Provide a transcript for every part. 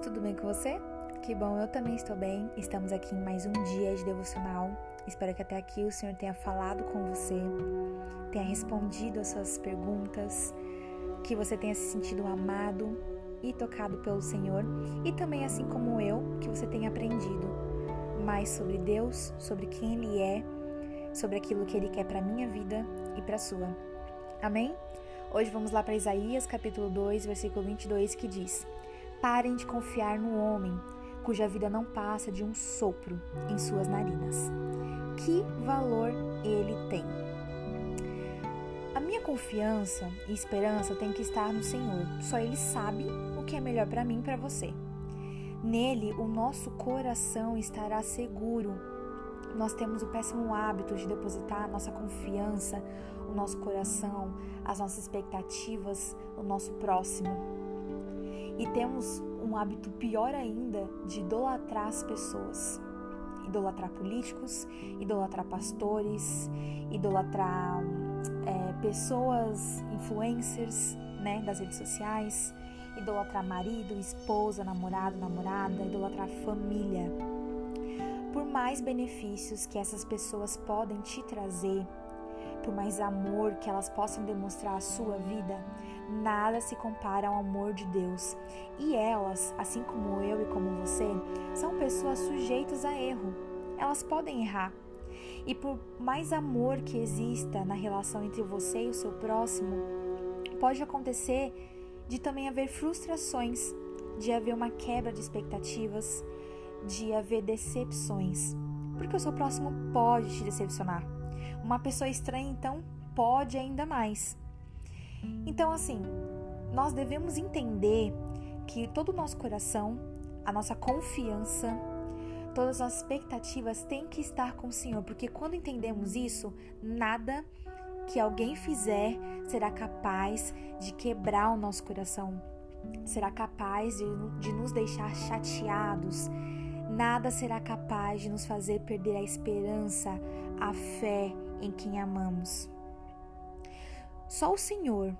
tudo bem com você? Que bom, eu também estou bem. Estamos aqui em mais um dia de devocional. Espero que até aqui o Senhor tenha falado com você, tenha respondido as suas perguntas, que você tenha se sentido amado e tocado pelo Senhor e também, assim como eu, que você tenha aprendido mais sobre Deus, sobre quem Ele é, sobre aquilo que Ele quer para minha vida e para sua. Amém? Hoje vamos lá para Isaías capítulo 2, versículo 22, que diz: Parem de confiar no homem, cuja vida não passa de um sopro em suas narinas. Que valor ele tem? A minha confiança e esperança tem que estar no Senhor. Só Ele sabe o que é melhor para mim e para você. Nele, o nosso coração estará seguro. Nós temos o péssimo hábito de depositar a nossa confiança, o nosso coração, as nossas expectativas no nosso próximo e temos um hábito pior ainda de idolatrar as pessoas. Idolatrar políticos, idolatrar pastores, idolatrar é, pessoas, influencers né, das redes sociais, idolatrar marido, esposa, namorado, namorada, idolatrar família. Por mais benefícios que essas pessoas podem te trazer, por mais amor que elas possam demonstrar à sua vida, nada se compara ao amor de Deus. E elas, assim como eu e como você, são pessoas sujeitas a erro. Elas podem errar. E por mais amor que exista na relação entre você e o seu próximo, pode acontecer de também haver frustrações, de haver uma quebra de expectativas, de haver decepções. Porque o seu próximo pode te decepcionar. Uma pessoa estranha, então, pode ainda mais. Então, assim, nós devemos entender que todo o nosso coração, a nossa confiança, todas as expectativas têm que estar com o Senhor, porque quando entendemos isso, nada que alguém fizer será capaz de quebrar o nosso coração, será capaz de, de nos deixar chateados, nada será capaz de nos fazer perder a esperança, a fé em quem amamos. Só o Senhor,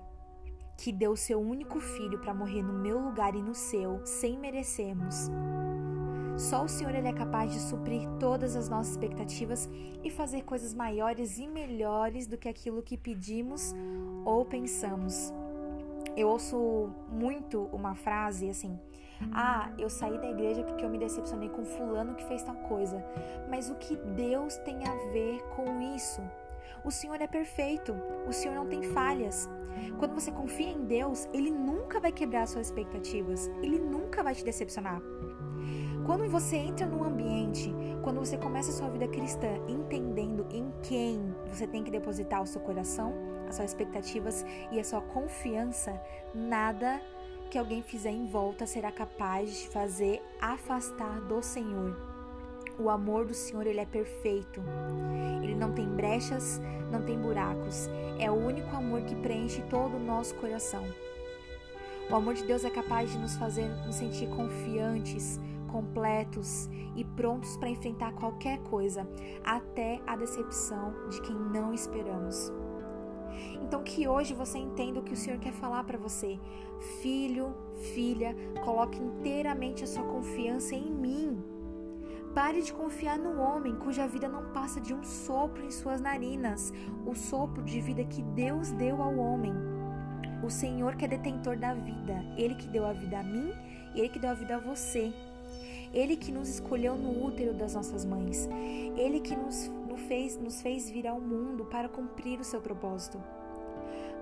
que deu seu único filho para morrer no meu lugar e no seu, sem merecermos. Só o Senhor ele é capaz de suprir todas as nossas expectativas e fazer coisas maiores e melhores do que aquilo que pedimos ou pensamos. Eu ouço muito uma frase assim: Ah, eu saí da igreja porque eu me decepcionei com fulano que fez tal coisa. Mas o que Deus tem a ver com isso? O Senhor é perfeito, o Senhor não tem falhas. Quando você confia em Deus, Ele nunca vai quebrar suas expectativas, Ele nunca vai te decepcionar. Quando você entra num ambiente, quando você começa a sua vida cristã entendendo em quem você tem que depositar o seu coração, as suas expectativas e a sua confiança, nada que alguém fizer em volta será capaz de fazer afastar do Senhor. O amor do Senhor, ele é perfeito. Ele não tem brechas, não tem buracos. É o único amor que preenche todo o nosso coração. O amor de Deus é capaz de nos fazer nos sentir confiantes, completos e prontos para enfrentar qualquer coisa, até a decepção de quem não esperamos. Então que hoje você entenda o que o Senhor quer falar para você. Filho, filha, coloque inteiramente a sua confiança em mim. Pare de confiar no homem cuja vida não passa de um sopro em suas narinas, o sopro de vida que Deus deu ao homem. O Senhor que é detentor da vida, Ele que deu a vida a mim e Ele que deu a vida a você. Ele que nos escolheu no útero das nossas mães. Ele que nos, nos, fez, nos fez vir ao mundo para cumprir o seu propósito.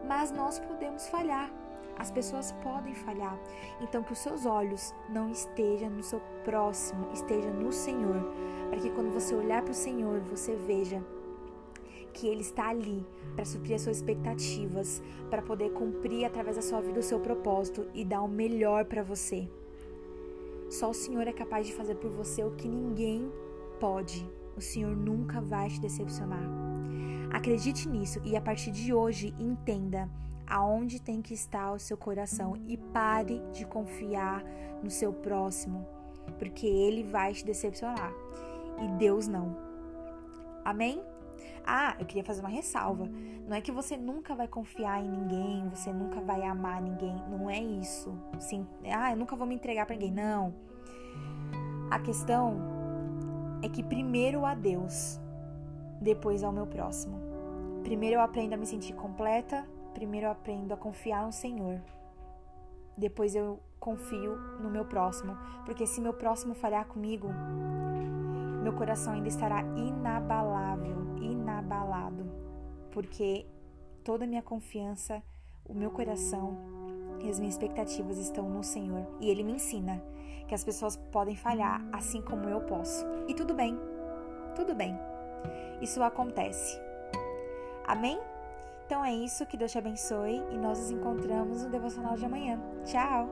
Mas nós podemos falhar. As pessoas podem falhar. Então que os seus olhos não estejam no seu próximo, esteja no Senhor, para que quando você olhar para o Senhor, você veja que Ele está ali para suprir as suas expectativas, para poder cumprir através da sua vida o seu propósito e dar o melhor para você. Só o Senhor é capaz de fazer por você o que ninguém pode. O Senhor nunca vai te decepcionar. Acredite nisso e a partir de hoje entenda aonde tem que estar o seu coração e pare de confiar no seu próximo, porque ele vai te decepcionar e Deus não. Amém? Ah, eu queria fazer uma ressalva. Não é que você nunca vai confiar em ninguém, você nunca vai amar ninguém. Não é isso. Sim, ah, eu nunca vou me entregar para ninguém. Não. A questão é que primeiro a Deus, depois ao meu próximo. Primeiro eu aprendo a me sentir completa, primeiro eu aprendo a confiar no Senhor. Depois eu confio no meu próximo, porque se meu próximo falhar comigo, meu coração ainda estará inabalável, inabalado, porque toda a minha confiança, o meu coração e as minhas expectativas estão no Senhor. E Ele me ensina que as pessoas podem falhar assim como eu posso. E tudo bem, tudo bem. Isso acontece. Amém? Então é isso, que Deus te abençoe e nós nos encontramos no devocional de amanhã. Tchau!